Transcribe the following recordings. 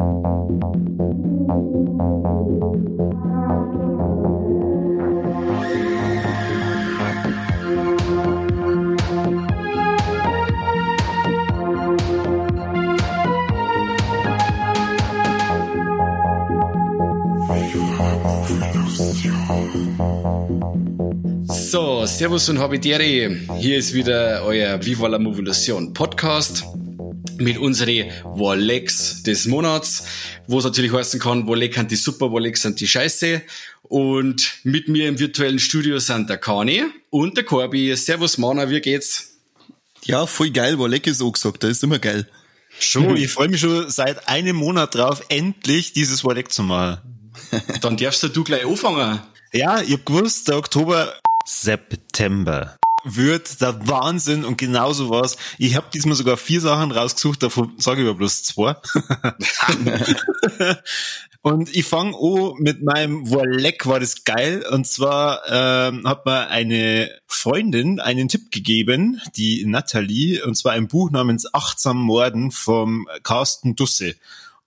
So, Servus und Habitäre. Hier ist wieder euer Viva la Movolution Podcast mit unseren Warlecks des Monats, wo es natürlich heißen kann, Warleck sind die super, Warleck sind die scheiße. Und mit mir im virtuellen Studio sind der Kani und der Corby. Servus Mana, wie geht's? Ja, voll geil, Warleck ist auch gesagt, das ist immer geil. Schon, ich freue mich schon seit einem Monat drauf, endlich dieses Warleck zu machen. Dann darfst du gleich anfangen. Ja, ich hab gewusst, der Oktober September wird der Wahnsinn und genauso was. Ich habe diesmal sogar vier Sachen rausgesucht, davon sage ich aber bloß zwei. und ich fange an mit meinem Wolleck war das geil. Und zwar ähm, hat mir eine Freundin einen Tipp gegeben, die Natalie, und zwar ein Buch namens Achtsam Morden vom Carsten Dusse.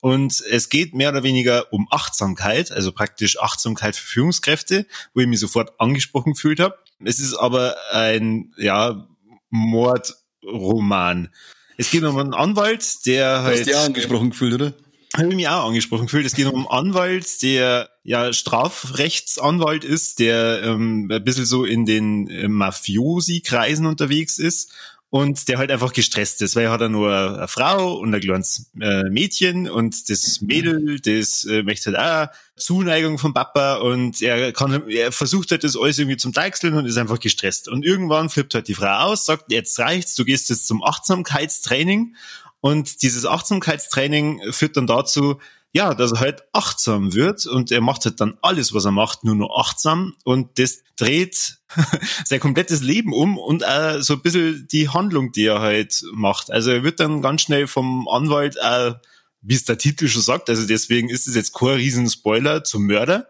Und es geht mehr oder weniger um Achtsamkeit, also praktisch Achtsamkeit für Führungskräfte, wo ich mich sofort angesprochen gefühlt habe. Es ist aber ein, ja, Mordroman. Es geht um einen Anwalt, der halt. Hast du auch angesprochen gefühlt, oder? Habe ich mich auch angesprochen gefühlt. Es geht um einen Anwalt, der ja Strafrechtsanwalt ist, der ähm, ein bisschen so in den äh, Mafiosi-Kreisen unterwegs ist und der halt einfach gestresst ist, weil er hat er nur eine Frau und ein kleines äh, Mädchen und das Mädel, das äh, möchte halt auch Zuneigung vom Papa und er kann, er versucht halt das alles irgendwie zum Deichseln und ist einfach gestresst. Und irgendwann flippt halt die Frau aus, sagt, jetzt reicht's, du gehst jetzt zum Achtsamkeitstraining und dieses Achtsamkeitstraining führt dann dazu, ja, dass er halt achtsam wird und er macht halt dann alles, was er macht, nur noch achtsam und das dreht sein komplettes Leben um und auch so ein bisschen die Handlung, die er halt macht. Also er wird dann ganz schnell vom Anwalt, auch, wie es der Titel schon sagt, also deswegen ist es jetzt kein Riesenspoiler zum Mörder.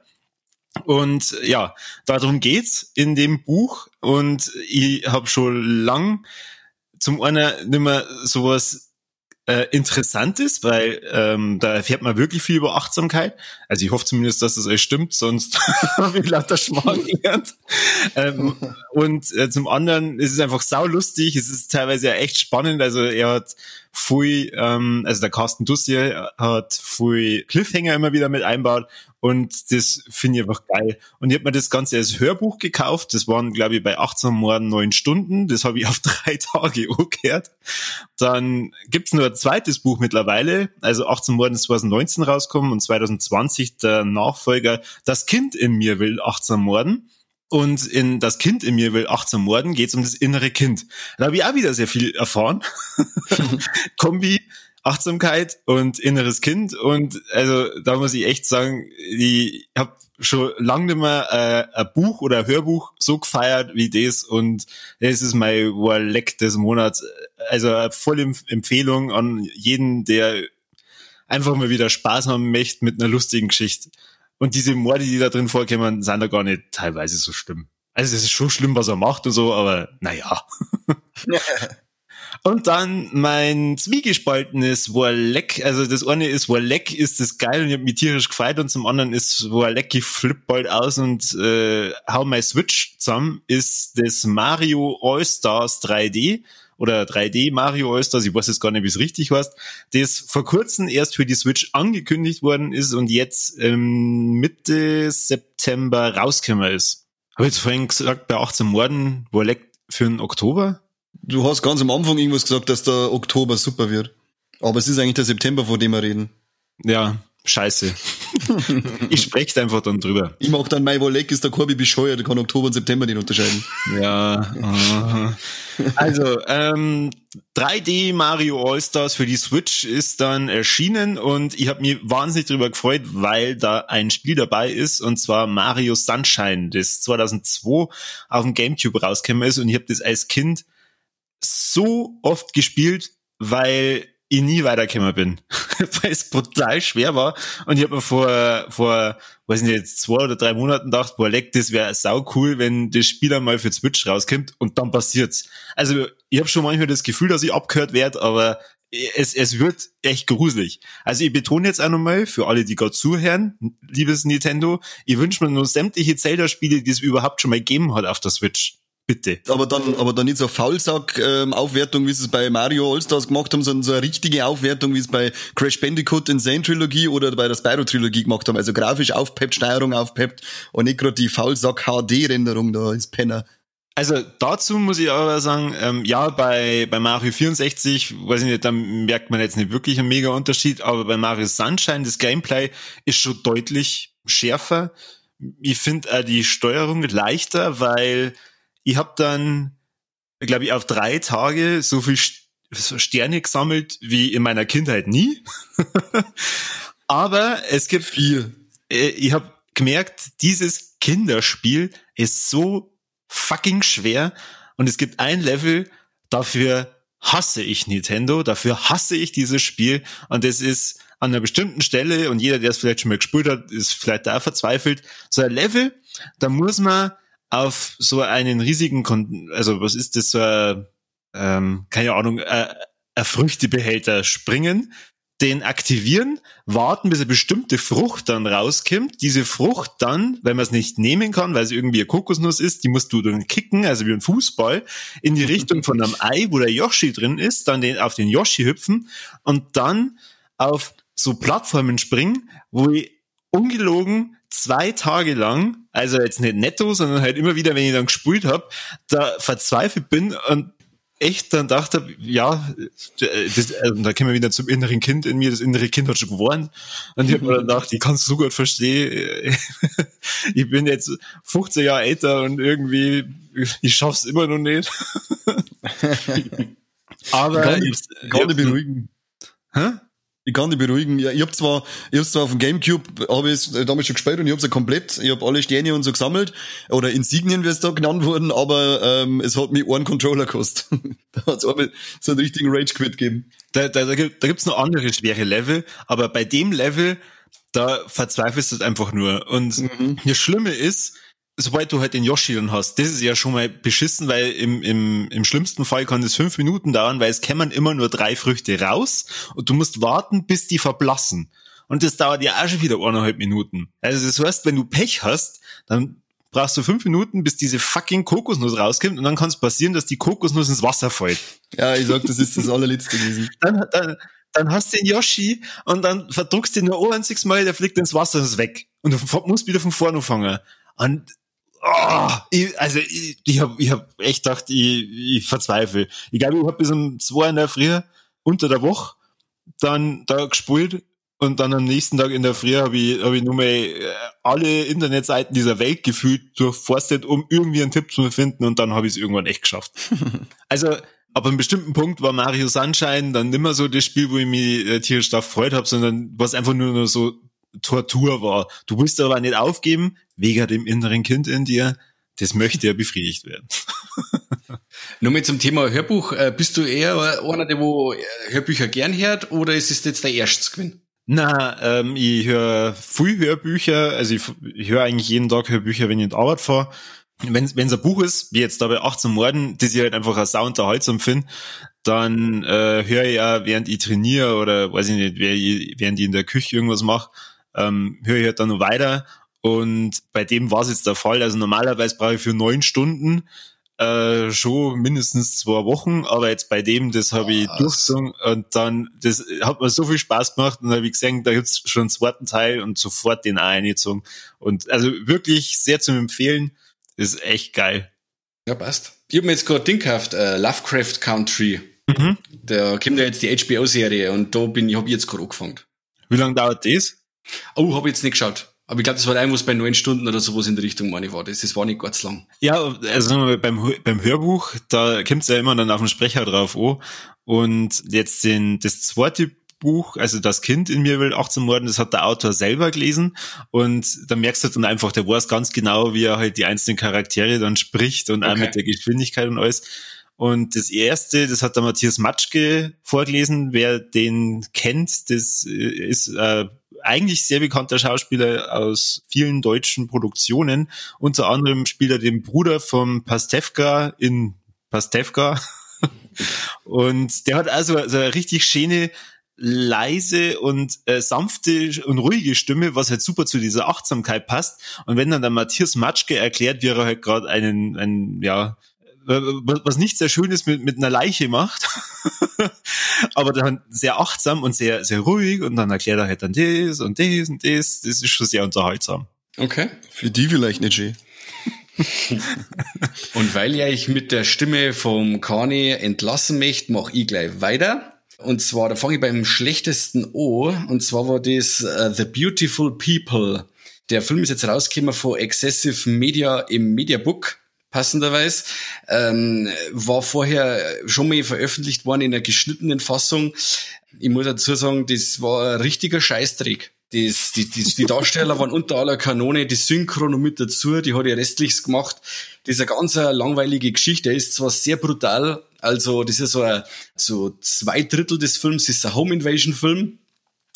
Und ja, darum geht's in dem Buch und ich habe schon lang zum einen nicht mehr sowas äh, interessant ist, weil ähm, da erfährt man wirklich viel über Achtsamkeit. Also ich hoffe zumindest, dass das euch stimmt, sonst habe ich lauter Schmarrn gelernt. Ähm, und äh, zum anderen ist es einfach saulustig, es ist teilweise ja echt spannend. Also er hat viel, ähm, also der Carsten Dussier hat viel Cliffhanger immer wieder mit einbaut und das finde ich einfach geil. Und ich habe mir das Ganze als Hörbuch gekauft. Das waren, glaube ich, bei 18 Morden neun Stunden. Das habe ich auf drei Tage angehört. Dann gibt's nur ein zweites Buch mittlerweile. Also 18 Morden ist 2019 rausgekommen und 2020 der Nachfolger Das Kind in mir will 18 Morden. Und in Das Kind in mir will 18 Morden geht es um das innere Kind. Da habe ich auch wieder sehr viel erfahren. Kombi Achtsamkeit und inneres Kind. Und also da muss ich echt sagen, ich habe schon lange nicht mehr äh, ein Buch oder ein Hörbuch so gefeiert wie das. Und das ist mein Warleck des Monats. Also eine volle Empfehlung an jeden, der einfach mal wieder Spaß haben möchte mit einer lustigen Geschichte. Und diese Morde, die da drin vorkommen, sind da gar nicht teilweise so schlimm. Also es ist schon schlimm, was er macht und so, aber naja. und dann mein zwiegespaltenes Warleck. Also das eine ist Warleck, ist das geil und ich hab mich tierisch gefreut und zum anderen ist Warleck, ich flipp bald aus und äh, hau my Switch zusammen, ist das Mario All-Stars 3D oder 3D Mario All-Stars, ich weiß jetzt gar nicht, wie es richtig heißt, das vor kurzem erst für die Switch angekündigt worden ist und jetzt ähm, Mitte September rausgekommen ist. Habe ich jetzt vorhin gesagt, bei 18 Morden, Warleck für den Oktober? Du hast ganz am Anfang irgendwas gesagt, dass der Oktober super wird. Aber es ist eigentlich der September, von dem wir reden. Ja, scheiße. ich spreche einfach dann drüber. Ich mach dann mein Wolleck ist der Korbi bescheuert, der kann Oktober und September nicht unterscheiden. Ja. also, ähm, 3D Mario All-Stars für die Switch ist dann erschienen und ich habe mich wahnsinnig drüber gefreut, weil da ein Spiel dabei ist und zwar Mario Sunshine, das 2002 auf dem Gamecube rausgekommen ist und ich habe das als Kind so oft gespielt, weil ich nie weitergekommen bin, weil es brutal schwer war. Und ich habe mir vor, vor, weiß nicht, zwei oder drei Monaten gedacht, boah, leck, das wäre sau cool, wenn das Spiel einmal für Switch rauskommt und dann passiert's. Also ich habe schon manchmal das Gefühl, dass ich abgehört werde, aber es, es wird echt gruselig. Also ich betone jetzt auch nochmal, für alle, die gerade zuhören, liebes Nintendo, ich wünsche mir nur sämtliche Zelda-Spiele, die es überhaupt schon mal gegeben hat auf der Switch. Bitte. Aber dann, aber dann nicht so Faulsack-Aufwertung, wie sie es bei Mario All-Stars gemacht haben, sondern so eine richtige Aufwertung, wie es bei Crash Bandicoot Insane Trilogie oder bei der Spyro Trilogie gemacht haben. Also grafisch aufpeppt, Steuerung aufpeppt und nicht gerade die Faulsack-HD-Renderung da ist Penner. Also dazu muss ich aber sagen, ähm, ja, bei, bei Mario 64, weiß ich nicht, da merkt man jetzt nicht wirklich einen mega Unterschied, aber bei Mario Sunshine, das Gameplay ist schon deutlich schärfer. Ich finde äh, die Steuerung leichter, weil ich habe dann, glaube ich, auf drei Tage so viel Sterne gesammelt wie in meiner Kindheit nie. aber es gibt vier. Äh, ich habe gemerkt, dieses Kinderspiel ist so fucking schwer und es gibt ein Level, dafür hasse ich Nintendo, dafür hasse ich dieses Spiel und es ist an einer bestimmten Stelle und jeder, der es vielleicht schon mal gespielt hat, ist vielleicht da verzweifelt. So ein Level, da muss man auf so einen riesigen, Kon also was ist das, ein, ähm, keine Ahnung, äh, ein Früchtebehälter springen den aktivieren, warten, bis eine bestimmte Frucht dann rauskommt. Diese Frucht dann, wenn man es nicht nehmen kann, weil es irgendwie eine Kokosnuss ist, die musst du dann kicken, also wie ein Fußball, in die Richtung von einem Ei, wo der Yoshi drin ist, dann den, auf den Yoshi hüpfen und dann auf so Plattformen springen, wo ich ungelogen zwei Tage lang, also jetzt nicht netto, sondern halt immer wieder, wenn ich dann gespult habe, da verzweifelt bin und echt dann dachte, ja, das, also da kommen wir wieder zum inneren Kind in mir, das innere Kind hat schon gewonnen. Und ich habe mir dann gedacht, ich kann es so gut verstehen. ich bin jetzt 15 Jahre älter und irgendwie, ich schaff's immer noch nicht. Aber kann ich, kann ich beruhigen. Hä? Ich kann dich beruhigen. Ja, ich habe zwar, ich hab's zwar auf dem Gamecube, habe ich damals schon gespielt und ich habe es ja komplett, ich habe alle Sterne und so gesammelt oder Insignien, wie es da genannt wurden, aber ähm, es hat mich einen Controller gekostet. da hat es so einen richtigen Rage Quit gegeben. Da, da, da, gibt, da gibt's noch andere schwere Level, aber bei dem Level, da verzweifelst du einfach nur. Und mhm. das Schlimme ist, sobald du halt den Yoshi dann hast, das ist ja schon mal beschissen, weil im, im, im schlimmsten Fall kann das fünf Minuten dauern, weil es kämen immer nur drei Früchte raus und du musst warten, bis die verblassen. Und das dauert ja auch schon wieder eineinhalb Minuten. Also das heißt, wenn du Pech hast, dann brauchst du fünf Minuten, bis diese fucking Kokosnuss rauskommt und dann kann es passieren, dass die Kokosnuss ins Wasser fällt. Ja, ich sag, das ist das allerletzte gewesen. dann, dann, dann hast du den Yoshi und dann verdruckst du ihn nur ein einziges Mal, der fliegt ins Wasser und ist weg. Und du musst wieder von vorne fangen. Und oh, ich, also ich, ich habe ich hab echt gedacht, ich, ich verzweifle. Ich glaube, ich habe bis um zwei in der Früh unter der Woche dann da gespult und dann am nächsten Tag in der Früh habe ich, hab ich nur mal äh, alle Internetseiten dieser Welt gefühlt durchforstet, um irgendwie einen Tipp zu finden und dann habe ich es irgendwann echt geschafft. also ab einem bestimmten Punkt war Mario Sunshine dann nimmer so das Spiel, wo ich mich äh, tierisch darauf gefreut habe, sondern was einfach nur noch so Tortur war. Du willst aber nicht aufgeben, wegen dem inneren Kind in dir. Das möchte ja befriedigt werden. Nochmal zum Thema Hörbuch. Äh, bist du eher einer, der wo Hörbücher gern hört oder ist es jetzt der erste Gewinn? Na, ähm, ich höre viel Hörbücher, also ich, ich höre eigentlich jeden Tag Hörbücher, wenn ich in die Arbeit fahre. Wenn es ein Buch ist, wie jetzt da bei 18 Morden, das ich halt einfach als sau unterhaltsam finde, dann äh, höre ich ja, während ich trainiere oder weiß ich nicht, während ich in der Küche irgendwas mache, ähm, höre ich halt dann noch weiter. Und bei dem war es jetzt der Fall. Also normalerweise brauche ich für neun Stunden äh, schon mindestens zwei Wochen, aber jetzt bei dem, das habe ich durchgezogen und dann, das hat mir so viel Spaß gemacht und habe ich gesehen, da gibt's schon einen zweiten Teil und sofort den eingezogen. Und also wirklich sehr zum Empfehlen, ist echt geil. Ja, passt. Ich habe mir jetzt gerade Ding gekauft, äh, Lovecraft Country. Mhm. Da kommt ja jetzt die HBO-Serie und da bin ich, habe ich jetzt gerade angefangen. Wie lange dauert das? Oh, habe ich jetzt nicht geschaut. Aber ich glaube, das war irgendwas bei neun Stunden oder sowas in der Richtung, meine ich, war das. Das war nicht ganz lang. Ja, also beim, beim Hörbuch, da kommt's ja immer dann auf den Sprecher drauf an. Und jetzt den, das zweite Buch, also das Kind in mir will 18 Morden, das hat der Autor selber gelesen und da merkst du dann einfach, der weiß ganz genau, wie er halt die einzelnen Charaktere dann spricht und okay. auch mit der Geschwindigkeit und alles. Und das erste, das hat der Matthias Matschke vorgelesen. Wer den kennt, das ist äh, eigentlich sehr bekannter Schauspieler aus vielen deutschen Produktionen. Unter anderem spielt er den Bruder vom Pastewka in Pastewka. und der hat also so eine richtig schöne, leise und äh, sanfte und ruhige Stimme, was halt super zu dieser Achtsamkeit passt. Und wenn dann der Matthias Matschke erklärt, wie er halt gerade einen, einen, ja, was nicht sehr schön ist mit, mit einer Leiche macht, aber dann sehr achtsam und sehr, sehr ruhig und dann erklärt er halt dann das und das und das. Das ist schon sehr unterhaltsam. Okay. Für die vielleicht nicht schön. und weil ja ich mit der Stimme vom Kani entlassen möchte, mache ich gleich weiter. Und zwar, da fange ich beim schlechtesten O. Und zwar war das uh, The Beautiful People. Der Film ist jetzt rausgekommen von Excessive Media im Mediabook passenderweise. Ähm, war vorher schon mal veröffentlicht worden in einer geschnittenen Fassung. Ich muss dazu sagen, das war ein richtiger Scheißdreck. Das, die, die, die Darsteller waren unter aller Kanone, die Synchron und mit dazu, die hat ja restlichs gemacht. Das ist eine ganz langweilige Geschichte. Er ist zwar sehr brutal, also das ist so, ein, so zwei Drittel des Films ist ein Home Invasion Film.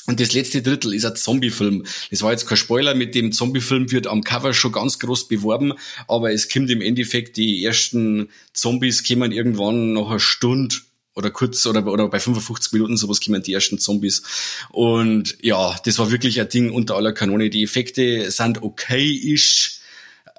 Und das letzte Drittel ist ein Zombie-Film. Das war jetzt kein Spoiler, mit dem Zombie-Film wird am Cover schon ganz groß beworben, aber es kommt im Endeffekt, die ersten Zombies kommen irgendwann nach einer Stunde oder kurz oder, oder bei 55 Minuten sowas kommen die ersten Zombies. Und ja, das war wirklich ein Ding unter aller Kanone. Die Effekte sind okay-ish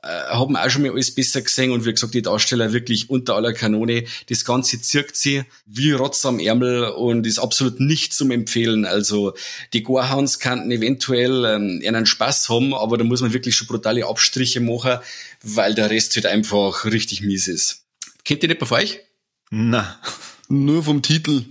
haben auch schon mal alles besser gesehen und wie gesagt, die Darsteller wirklich unter aller Kanone. Das Ganze zirkt sie wie Rotz am Ärmel und ist absolut nicht zum Empfehlen. Also die Gorehounds könnten eventuell ähm, einen Spaß haben, aber da muss man wirklich schon brutale Abstriche machen, weil der Rest halt einfach richtig mies ist. Kennt ihr nicht bei euch? Na. Nur vom Titel.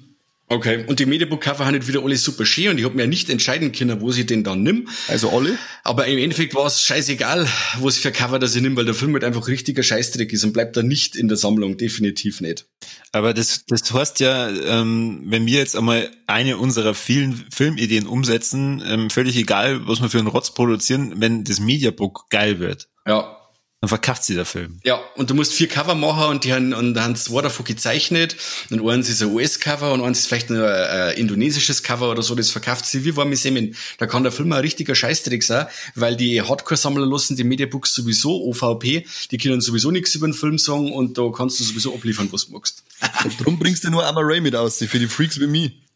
Okay, und die Mediabook-Cover haben nicht wieder alle super schön und ich habe mir ja nicht entscheiden können, wo sie den dann nimm. Also alle? Aber im Endeffekt war es scheißegal, wo sie für Cover das ich nimm, weil der Film halt einfach richtiger Scheißdreck ist und bleibt da nicht in der Sammlung, definitiv nicht. Aber das, das heißt ja, ähm, wenn wir jetzt einmal eine unserer vielen Filmideen umsetzen, ähm, völlig egal, was wir für einen Rotz produzieren, wenn das Mediabook geil wird. Ja, dann verkauft sie der Film. Ja, und du musst vier Cover machen und die haben, und da haben zwei davon gezeichnet. Und eins ist ein US-Cover und eins ist vielleicht nur ein, ein, indonesisches Cover oder so. Das verkauft sie wie warme Semmeln. Da kann der Film ein richtiger Scheißdreck sein, weil die Hardcore-Sammler lassen die Mediabooks sowieso OVP. Die können sowieso nichts über den Film sagen und da kannst du sowieso abliefern, was du magst. Drum bringst du nur Amma Ray mit aus, für die Freaks wie mich.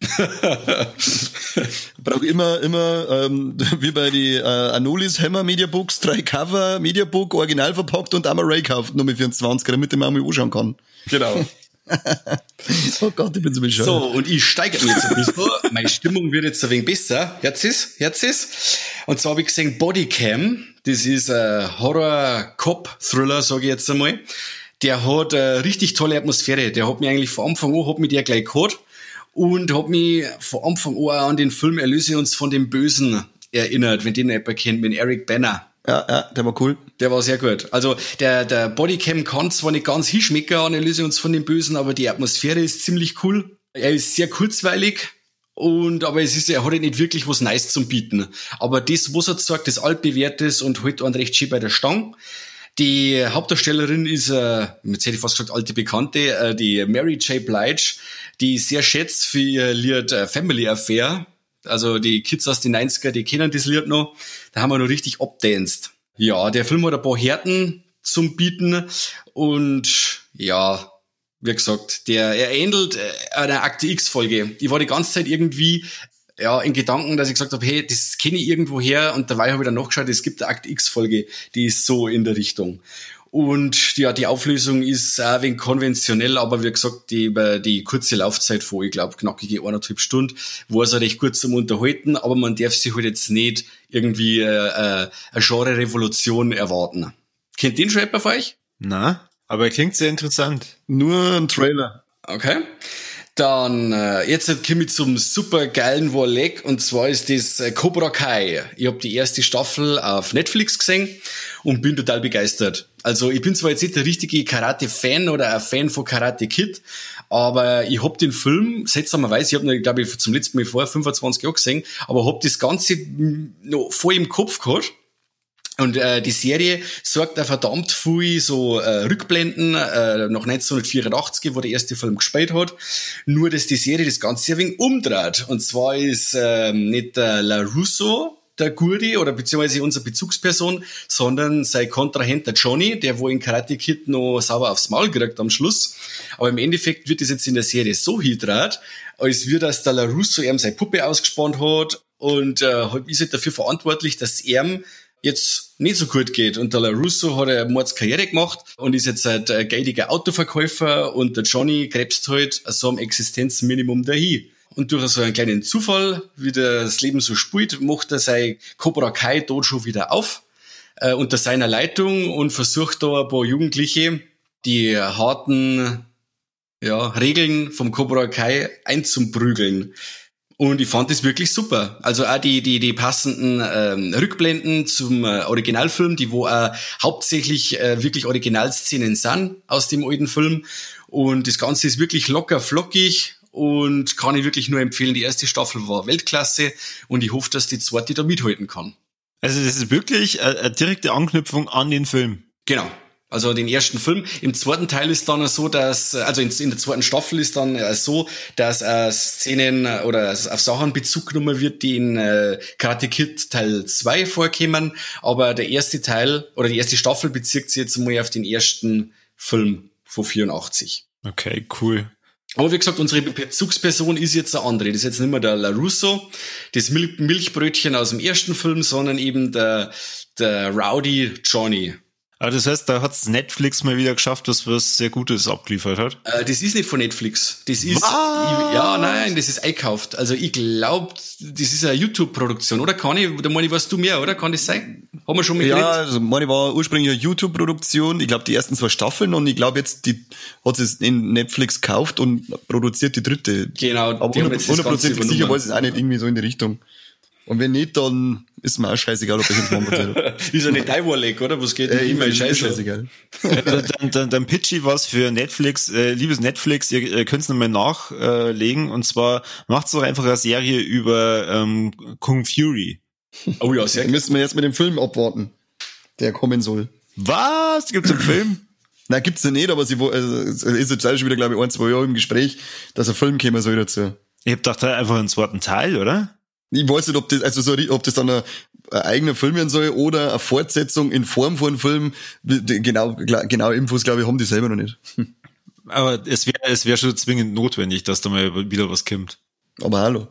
Brauch immer, immer, ähm, wie bei die äh, Anolis Hammer Mediabooks, drei Cover, Mediabook, original verpackt und einmal Ray kauft, nur mit 24, damit ich mir einmal anschauen kann. Genau. oh Gott, ich bin so bescheuert. So, und ich steigere mich jetzt ein bisschen. Meine Stimmung wird jetzt ein wenig besser. Jetzt ist, jetzt ist. Und zwar habe ich gesehen Bodycam. Das ist ein Horror-Cop-Thriller, sage ich jetzt einmal. Der hat eine richtig tolle Atmosphäre. Der hat mich eigentlich von Anfang an, hat mich der gleich gehabt und habe mich von Anfang an an den Film Erlöse uns von dem Bösen erinnert, wenn den jemand kennt, mit Eric Banner. Ja, ja, der war cool. Der war sehr gut. Also der, der Bodycam kann zwar nicht ganz hinschmecken an Erlöse uns von dem Bösen, aber die Atmosphäre ist ziemlich cool. Er ist sehr kurzweilig, und, aber es ist, er hat nicht wirklich was Nice zum Bieten. Aber das, was er sagt, das altbewährtes und halt einen recht schön bei der Stange. Die Hauptdarstellerin ist, äh, jetzt hätte ich fast gesagt, alte Bekannte, äh, die Mary J. Blige, die sehr schätzt für ihr Lied äh, Family Affair. Also die Kids aus den 90er, die kennen das Lied noch. Da haben wir noch richtig abdanced. Ja, der Film hat ein paar Härten zum Bieten und ja, wie gesagt, der er ähnelt äh, einer Akte X-Folge. Ich war die ganze Zeit irgendwie ja, in Gedanken, dass ich gesagt habe, hey, das kenne ich irgendwo her und dabei habe ich dann nachgeschaut, es gibt eine Akt X-Folge, die ist so in der Richtung. Und ja, die Auflösung ist auch ein wenig konventionell, aber wie gesagt, die, über die kurze Laufzeit vor, ich glaube, knackige eineinhalb Stunden, war es recht kurz zum Unterhalten, aber man darf sich halt jetzt nicht irgendwie äh, äh, eine Genre-Revolution erwarten. Kennt den schon jemand von euch? Na, aber klingt sehr interessant. Nur ein Trailer. Okay. Dann äh, jetzt komme ich zum super geilen Warleg und zwar ist das äh, Cobra Kai. Ich habe die erste Staffel auf Netflix gesehen und bin total begeistert. Also ich bin zwar jetzt nicht der richtige Karate-Fan oder ein Fan von Karate Kid, aber ich hab den Film, seltsamerweise, ich habe ihn, glaube ich, zum letzten Mal vor 25 Jahren gesehen, aber hab das Ganze noch voll im Kopf gehabt und äh, die Serie sorgt da verdammt viel so äh, Rückblenden äh, nach 1984, wo der erste Film gespielt hat. Nur, dass die Serie das Ganze ein wenig umdreht. Und zwar ist ähm, nicht der La Russo der Gurdi oder beziehungsweise unsere Bezugsperson, sondern sein Kontrahent der Johnny, der wo in Karate Kid noch sauber aufs Maul kriegt am Schluss. Aber im Endeffekt wird das jetzt in der Serie so hydrat, als wir das der LaRusso ihm seine Puppe ausgespannt hat und äh, ist halt dafür verantwortlich, dass er jetzt nicht so gut geht. Und der LaRusso hat eine Mordskarriere gemacht und ist jetzt ein äh, geidiger Autoverkäufer und der Johnny krebst halt so am Existenzminimum dahin. Und durch so einen kleinen Zufall, wie das Leben so spielt, macht er sein Cobra Kai Dojo wieder auf äh, unter seiner Leitung und versucht da ein paar Jugendliche die harten ja, Regeln vom Cobra Kai einzuprügeln. Und ich fand das wirklich super. Also auch die, die, die passenden ähm, Rückblenden zum äh, Originalfilm, die wo äh, hauptsächlich äh, wirklich Originalszenen sind aus dem alten Film. Und das Ganze ist wirklich locker flockig und kann ich wirklich nur empfehlen. Die erste Staffel war Weltklasse und ich hoffe, dass die zweite da mithalten kann. Also das ist wirklich eine, eine direkte Anknüpfung an den Film. Genau. Also den ersten Film. Im zweiten Teil ist dann so, dass, also in, in der zweiten Staffel ist dann äh, so, dass äh, Szenen oder auf Sachen Bezug genommen wird, die in äh, Karate Kid Teil 2 vorkommen. Aber der erste Teil oder die erste Staffel bezieht sich jetzt mal auf den ersten Film von 84. Okay, cool. Aber wie gesagt, unsere Bezugsperson ist jetzt eine andere. Das ist jetzt nicht mehr der LaRusso, das Mil Milchbrötchen aus dem ersten Film, sondern eben der, der Rowdy Johnny. Aber das heißt, da hat's Netflix mal wieder geschafft, dass was sehr Gutes abgeliefert hat. Äh, das ist nicht von Netflix. Das ist, ich, ja, nein, das ist einkauft. Also ich glaube, das ist eine YouTube-Produktion, oder? Kann ich, da meine ich, weißt du mehr, oder? Kann das sein? Haben wir schon mal Ja, geredet? also meine war ursprünglich eine YouTube-Produktion. Ich glaube, die ersten zwei Staffeln und ich glaube jetzt, die hat es in Netflix gekauft und produziert die dritte. Genau, Aber die haben jetzt das Ganze hundertprozentig sicher ich es auch nicht irgendwie so in die Richtung. Und wenn nicht, dann ist mir auch scheißegal, ob ich jetzt machen erzähle. ist ja nicht dein Warleg, oder? Was geht äh, denn immer immer ist scheißegal. dann, dann, dann pitch ich was für Netflix. Äh, liebes Netflix, ihr, ihr könnt es nochmal nachlegen. Und zwar macht doch einfach eine Serie über ähm, Kung Fury. Oh ja, sehr Dann müssen wir jetzt mit dem Film abwarten, der kommen soll. Was? Gibt's einen Film? Na, gibt's ja nicht, aber sie also, es ist jetzt auch schon wieder, glaube ich, ein, zwei Jahre im Gespräch, dass ein Film kommen soll dazu. Ich hab gedacht, einfach einen zweiten Teil, oder? Ich weiß nicht, ob das, also so, ob das dann ein, ein eigener Film werden soll oder eine Fortsetzung in Form von einem Film. Genau, genau Infos, glaube ich, haben die selber noch nicht. Aber es wäre es wär schon zwingend notwendig, dass da mal wieder was kommt. Aber hallo.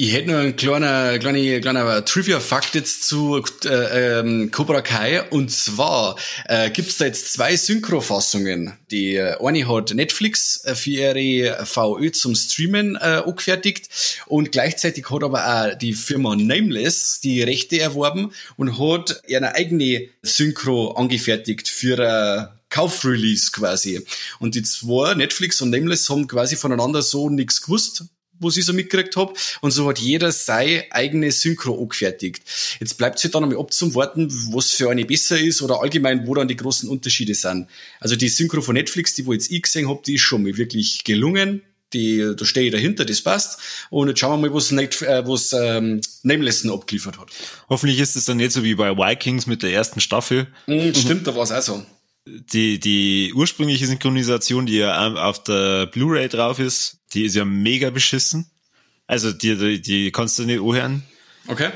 Ich hätte noch einen kleiner, kleiner, kleiner Trivia-Fakt jetzt zu äh, ähm, Cobra Kai. Und zwar äh, gibt's da jetzt zwei Synchrofassungen. Die äh, eine hat Netflix äh, für ihre VÖ zum Streamen äh, angefertigt und gleichzeitig hat aber auch die Firma Nameless die Rechte erworben und hat eine eigene Synchro angefertigt für äh, Kaufrelease quasi. Und die zwei, Netflix und Nameless, haben quasi voneinander so nichts gewusst was ich so mitgekriegt hab Und so hat jeder seine eigene Synchro angefertigt. Jetzt bleibt es dann einmal abzuwarten, was für eine besser ist oder allgemein, wo dann die großen Unterschiede sind. Also die Synchro von Netflix, die wo jetzt ich gesehen hab, die ist schon mal wirklich gelungen. Die, da stehe ich dahinter, das passt. Und jetzt schauen wir mal, was, Net, äh, was ähm, Nameless abgeliefert hat. Hoffentlich ist es dann nicht so wie bei Vikings mit der ersten Staffel. Mhm, stimmt, da war es auch so. Die, die ursprüngliche Synchronisation, die ja auf der Blu-ray drauf ist, die ist ja mega beschissen. Also die, die, die kannst du nicht anhören. Okay.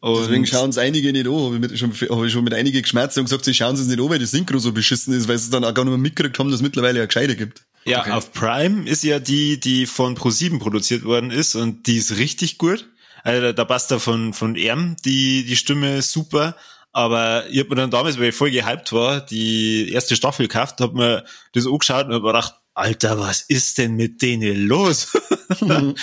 Und Deswegen schauen es einige nicht an. Habe ich, schon, hab ich schon mit einigen geschmerzt und gesagt, sie schauen es nicht an, weil die Synchro so beschissen ist, weil sie dann auch gar nicht mehr mitgekriegt haben, dass es mittlerweile ja gescheite gibt. Ja, Okay. auf Prime ist ja die, die von Pro7 produziert worden ist und die ist richtig gut. Also da, da passt da von, von Erm die, die Stimme super. Aber ich hab mir dann damals, weil ich voll gehypt war, die erste Staffel gekauft, hab mir das angeschaut und hab mir gedacht, Alter, was ist denn mit denen los? dann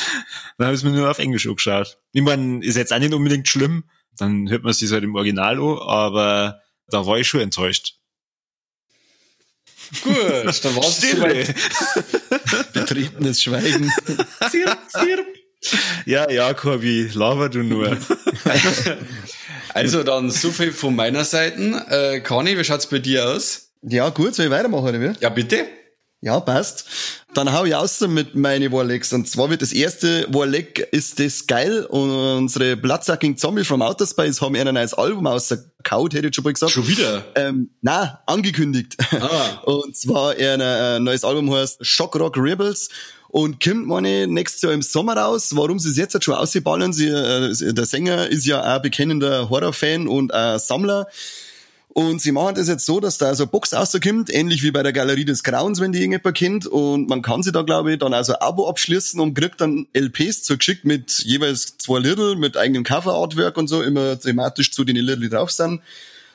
habe ich mir nur auf Englisch angeschaut. Ich meine, ist jetzt auch nicht unbedingt schlimm. Dann hört man sich halt im Original an, aber da war ich schon enttäuscht. Gut, dann war es. Betretenes Schweigen. Zirp, zirp. Ja, ja, Corby, laber du nur. Also dann so viel von meiner Seite. Äh, Conny, wie schaut's bei dir aus? ja, gut, soll ich weitermachen, oder wie? Ja, bitte. Ja, passt. Dann hau ich aus mit meine Warlegs. Und zwar wird das erste Warleg ist das geil. Und unsere Bloodsucking Zombie from Outer Space haben ein neues Album ausgekaut, hätte ich schon mal gesagt. Schon wieder. Ähm, na, angekündigt. Ah. Und zwar ein äh, neues Album heißt Shock Rock Rebels. Und kommt meine nächstes Jahr im Sommer raus. Warum sie es jetzt halt schon ausballern, sie, äh, der Sänger ist ja auch bekennender Horrorfan und ein Sammler. Und sie machen das jetzt so, dass da so eine Box rauskommt, ähnlich wie bei der Galerie des Grauens, wenn die irgendjemand kennt. Und man kann sie da, glaube ich, dann also ein Abo abschließen und kriegt dann LPs zugeschickt mit jeweils zwei Little, mit eigenem Cover-Artwork und so, immer thematisch zu den Little, die drauf sind.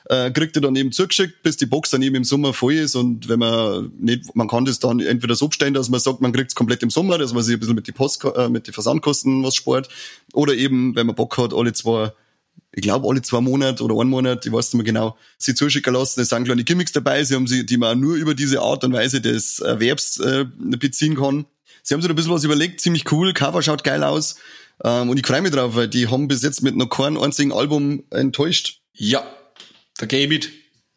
Äh, kriegt ihr dann eben zugeschickt, bis die Box dann eben im Sommer voll ist. Und wenn man nicht, man kann das dann entweder so bestellen, dass man sagt, man kriegt es komplett im Sommer, dass man sich ein bisschen mit die Post, äh, mit den Versandkosten was spart. Oder eben, wenn man Bock hat, alle zwei ich glaube, alle zwei Monate oder einen Monat, ich weiß nicht mehr genau, sie zuschicken lassen. Es sind kleine Gimmicks dabei, sie haben sie, die man nur über diese Art und Weise des Erwerbs äh, beziehen kann. Sie haben sich ein bisschen was überlegt, ziemlich cool, Cover schaut geil aus. Ähm, und ich freue mich drauf, weil die haben bis jetzt mit noch keinem einzigen Album enttäuscht. Ja, da gehe ich mit.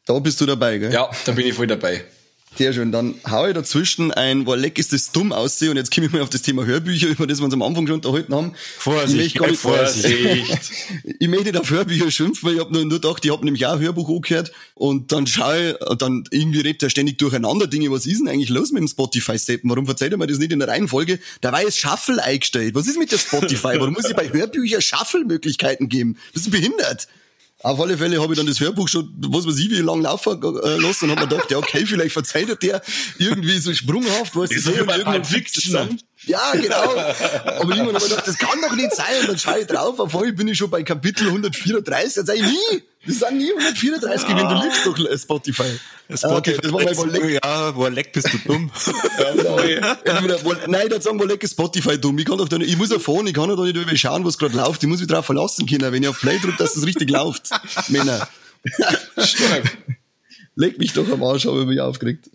Da bist du dabei, gell? Ja, da bin ich voll dabei. Sehr schön. Dann hau ich dazwischen ein, wo leck ist das dumm aussehe. Und jetzt komme ich mal auf das Thema Hörbücher, über das wir uns am Anfang schon unterhalten haben. Vorsicht, ich möchte, Vorsicht. ich möchte nicht auf Hörbücher schimpfen, weil ich habe nur, nur gedacht, ich habe nämlich auch ein Hörbuch angehört. Und dann schaue ich, dann irgendwie redet er ständig durcheinander Dinge. Was ist denn eigentlich los mit dem Spotify-Steppen? Warum verzeiht er mir das nicht in der Reihenfolge? Da war jetzt Shuffle eingestellt. Was ist mit der Spotify? Warum muss ich bei Hörbüchern Shuffle-Möglichkeiten geben? Das ist behindert. Auf alle Fälle habe ich dann das Hörbuch schon, was weiß ich, wie lange laufen äh, lassen und habe mir gedacht, ja, okay, vielleicht verzeiht der irgendwie so sprunghaft, was ist so bei Pulp Fiction. Ja, genau. Aber irgendwann habe ich gedacht, das kann doch nicht sein. Und dann schaue ich drauf, auf einmal bin ich schon bei Kapitel 134. Jetzt sage ich nie. Das sind nie 134, wenn du liegst doch äh, Spotify. Spotify okay, das war mein Wolleck. Ja, Wolleck bist du dumm. ja, genau. Nein, dann sagen Wolleck ist Spotify dumm. Ich kann doch da nicht, ich muss ja fahren, ich kann doch nicht über schauen, was gerade läuft. Ich muss mich drauf verlassen können, wenn ich auf Play drücke, dass das richtig läuft. Männer. Stark. Leg mich doch am Arsch, habe ich mich aufgeregt.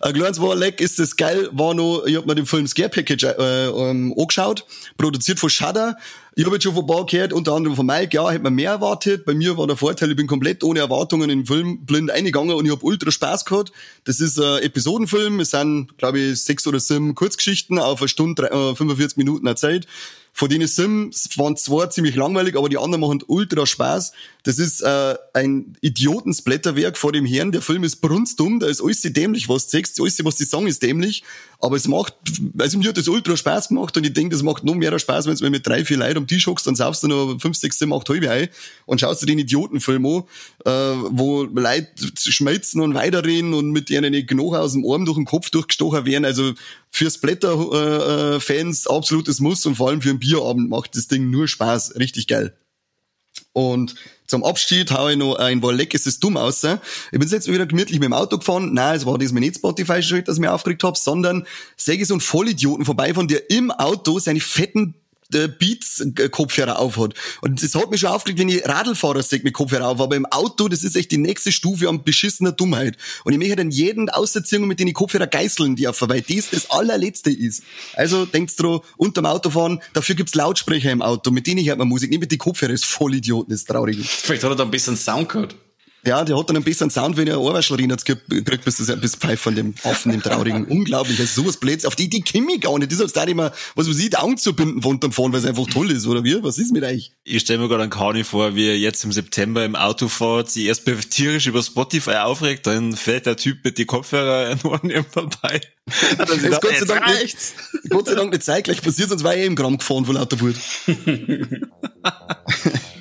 Kleines war leck, ist das geil, war noch, ich hab mir den Film Scare Package äh, ähm, angeschaut, produziert von Shudder. Ich habe jetzt schon von paar gehört, unter anderem von Mike, ja, hätte man mehr erwartet. Bei mir war der Vorteil, ich bin komplett ohne Erwartungen in den Film blind eingegangen und ich habe ultra Spaß gehabt. Das ist ein Episodenfilm, es sind, glaube ich, sechs oder sieben Kurzgeschichten auf eine Stunde, äh, 45 Minuten Zeit. Von denen Sims waren zwei ziemlich langweilig, aber die anderen machen ultra Spaß. Das ist äh, ein Idiotensplatterwerk vor dem Herrn. Der Film ist brunstdumm, da ist alles dämlich, was du siehst. Alles, was die sagen, ist dämlich. Aber es macht, also mir hat das ultra Spaß gemacht und ich denke, das macht noch mehr Spaß, wenn du mit drei, vier Leuten am Tisch hockst, dann saufst du noch fünf, sechs, sieben, acht halbe ein und schaust du den Idiotenfilm an, äh, wo Leute schmelzen und weiterreden und mit denen die Knochen aus dem Arm durch den Kopf durchgestochen werden. Also für Splatter-Fans äh, absolutes Muss und vor allem für einen Bierabend macht das Ding nur Spaß. Richtig geil. Und zum Abschied haue ich noch ein Wolleck, es ist dumm aus. Ich bin jetzt wieder gemütlich mit dem Auto gefahren. Nein, es war diesmal nicht Spotify schuld, dass ich mich aufgeregt habe, sondern säge so ein Vollidioten vorbei, von der im Auto seine fetten äh, Beats-Kopfhörer aufhat. Und das hat mich schon aufgeregt, wenn ich Radlfahrer sehe mit Kopfhörer auf. Aber im Auto, das ist echt die nächste Stufe an beschissener Dummheit. Und ich möchte dann jeden Auserziehung mit denen die Kopfhörer geißeln dürfen, weil das das allerletzte ist. Also denkt dran, unterm Autofahren, dafür gibt's Lautsprecher im Auto, mit denen hört man Musik, nicht mit den Kopfhörer, das ist voll Idioten, ist traurig. Vielleicht hat er da ein bisschen Sound gehört. Ja, der hat dann ein besseren Sound, wenn er Ohrwaschlerin hat gekriegt, bis das bis Pfeif von dem Affen, dem Traurigen. Unglaublich, also sowas Blöds. Auf die Idee komme ich gar nicht. Das ist da immer, was man sieht, Augen zu binden von unterm Fahren, weil es einfach toll ist, oder wie? Was ist mit euch? Ich stelle mir gerade einen Kani vor, wie er jetzt im September im Auto fährt, sich erst tierisch über Spotify aufregt, dann fährt der Typ mit die Kopfhörer in Ohren vorbei. Das ist Gott, sei Dank nicht, Gott sei Dank nicht zeitgleich passiert, sonst war er eh im Gramm gefahren von lauter Wut.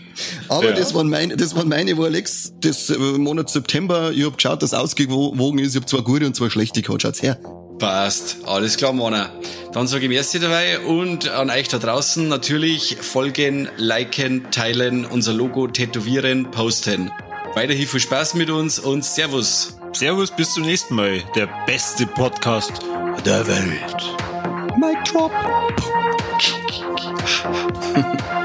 Aber ja. das waren meine, das waren meine Alex, das äh, Monat September. Ich hab geschaut, dass ausgewogen ist. Ich hab zwei gute und zwei schlechte gehabt. Schaut's her. Passt. Alles klar, Mona. Dann sage ich merci dabei und an euch da draußen natürlich folgen, liken, teilen, unser Logo tätowieren, posten. Weiterhin viel Spaß mit uns und Servus. Servus, bis zum nächsten Mal. Der beste Podcast der Welt. Mic drop.